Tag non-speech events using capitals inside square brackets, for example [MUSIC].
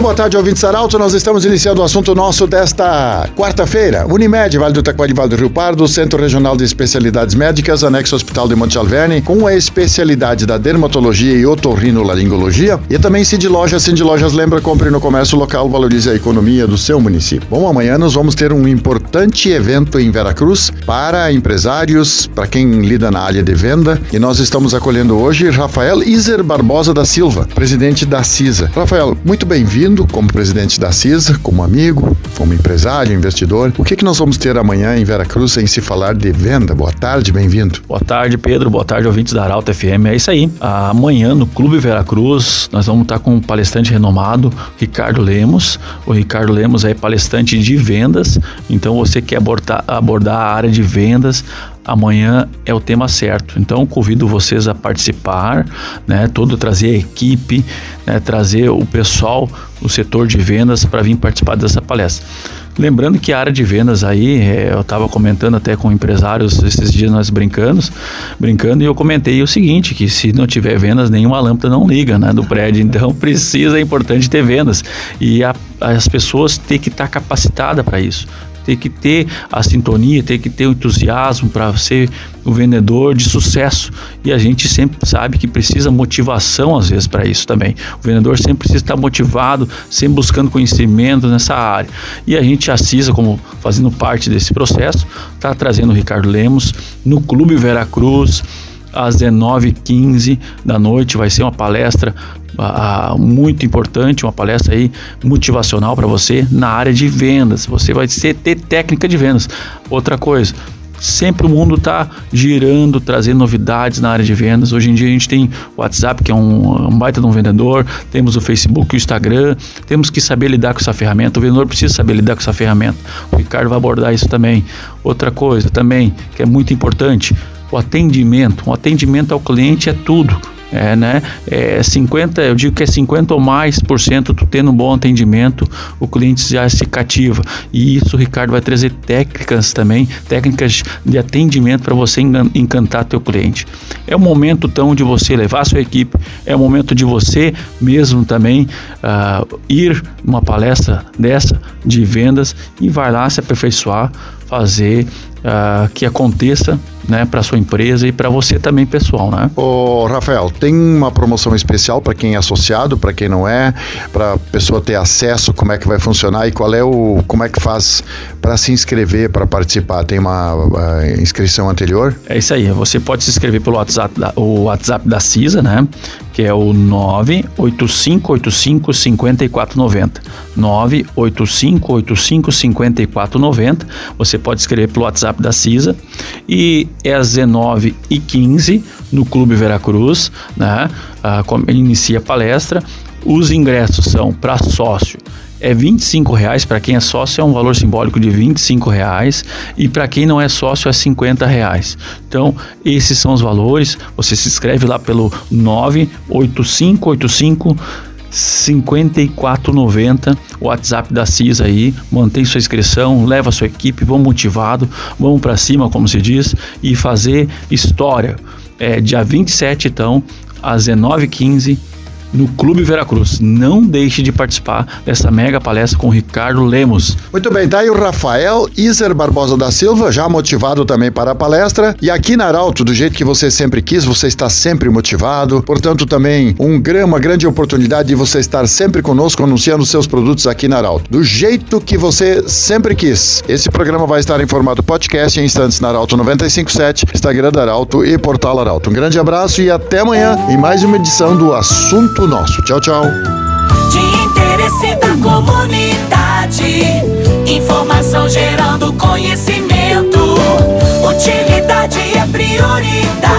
Muito boa tarde, ouvintes Arauto. Nós estamos iniciando o assunto nosso desta quarta-feira. Unimed, Vale do Taquari, Vale do Rio Pardo, Centro Regional de Especialidades Médicas, anexo Hospital de Monte Alverne, com a especialidade da dermatologia e otorrinolaringologia. E também Cid Lojas. Cid Lojas lembra, compre no comércio local, valorize a economia do seu município. Bom, amanhã nós vamos ter um importante evento em Veracruz para empresários, para quem lida na área de venda. E nós estamos acolhendo hoje Rafael Iser Barbosa da Silva, presidente da CISA. Rafael, muito bem-vindo como presidente da CISA, como amigo, como empresário, investidor. O que, que nós vamos ter amanhã em Veracruz em se falar de venda? Boa tarde, bem-vindo. Boa tarde, Pedro. Boa tarde, ouvintes da Arauto FM. É isso aí. Amanhã, no Clube Veracruz, nós vamos estar com um palestrante renomado, Ricardo Lemos. O Ricardo Lemos é palestrante de vendas, então você quer abordar, abordar a área de vendas, amanhã é o tema certo. Então convido vocês a participar, né? Todo trazer a equipe, né? trazer o pessoal do setor de vendas para vir participar dessa palestra. Lembrando que a área de vendas aí, é, eu estava comentando até com empresários esses dias nós brincando, brincando e eu comentei o seguinte, que se não tiver vendas, nenhuma lâmpada não liga, né, do prédio. Então [LAUGHS] precisa, é importante ter vendas e a, as pessoas têm que estar capacitadas para isso tem que ter a sintonia, tem que ter o entusiasmo para ser o vendedor de sucesso. E a gente sempre sabe que precisa motivação às vezes para isso também. O vendedor sempre precisa estar motivado, sempre buscando conhecimento nessa área. E a gente assisa como fazendo parte desse processo, está trazendo o Ricardo Lemos no Clube Veracruz às 19h15 da noite. Vai ser uma palestra uh, muito importante, uma palestra aí motivacional para você na área de vendas. Você vai ser, ter técnica de vendas. Outra coisa, sempre o mundo está girando, trazendo novidades na área de vendas. Hoje em dia a gente tem o WhatsApp, que é um, um, baita de um vendedor, temos o Facebook, o Instagram, temos que saber lidar com essa ferramenta. O vendedor precisa saber lidar com essa ferramenta. O Ricardo vai abordar isso também. Outra coisa também, que é muito importante, o atendimento. O atendimento ao cliente é tudo. É, né? É 50, eu digo que é 50 ou mais por cento tu tendo um bom atendimento, o cliente já se cativa. E isso Ricardo vai trazer técnicas também, técnicas de atendimento para você encantar teu cliente. É o momento então de você levar sua equipe, é o momento de você mesmo também uh, ir numa palestra dessa de vendas e vai lá se aperfeiçoar, fazer uh, que aconteça né, para sua empresa e para você também pessoal, né? Ô, Rafael, tem uma promoção especial para quem é associado, para quem não é, para a pessoa ter acesso, como é que vai funcionar e qual é o, como é que faz para se inscrever, para participar? Tem uma inscrição anterior? É isso aí. Você pode se inscrever pelo WhatsApp da, o WhatsApp da CISA, né? Que é o 98585 5490. 98585 5490. Você pode escrever pelo WhatsApp da CISA e é às 19h15 no Clube Veracruz, né? Ah, inicia a palestra. Os ingressos são para sócio é 25 reais para quem é sócio é um valor simbólico de 25 reais e para quem não é sócio é 50 reais. Então esses são os valores. Você se inscreve lá pelo 98585 5490, o WhatsApp da CIS aí, mantém sua inscrição, leva sua equipe, vamos motivado, vamos para cima, como se diz, e fazer história. É, dia 27, então, às 19h15, no Clube Veracruz. Não deixe de participar dessa mega palestra com o Ricardo Lemos. Muito bem, tá aí o Rafael Iser Barbosa da Silva, já motivado também para a palestra. E aqui na Arauto, do jeito que você sempre quis, você está sempre motivado. Portanto, também um, uma grande oportunidade de você estar sempre conosco anunciando seus produtos aqui na Arauto. Do jeito que você sempre quis. Esse programa vai estar em formato podcast em instantes na Arauto 957, Instagram da Arauto e Portal Arauto. Um grande abraço e até amanhã em mais uma edição do Assunto assunto nosso. Tchau, tchau. De interesse da comunidade, informação gerando conhecimento. Utilidade é prioridade.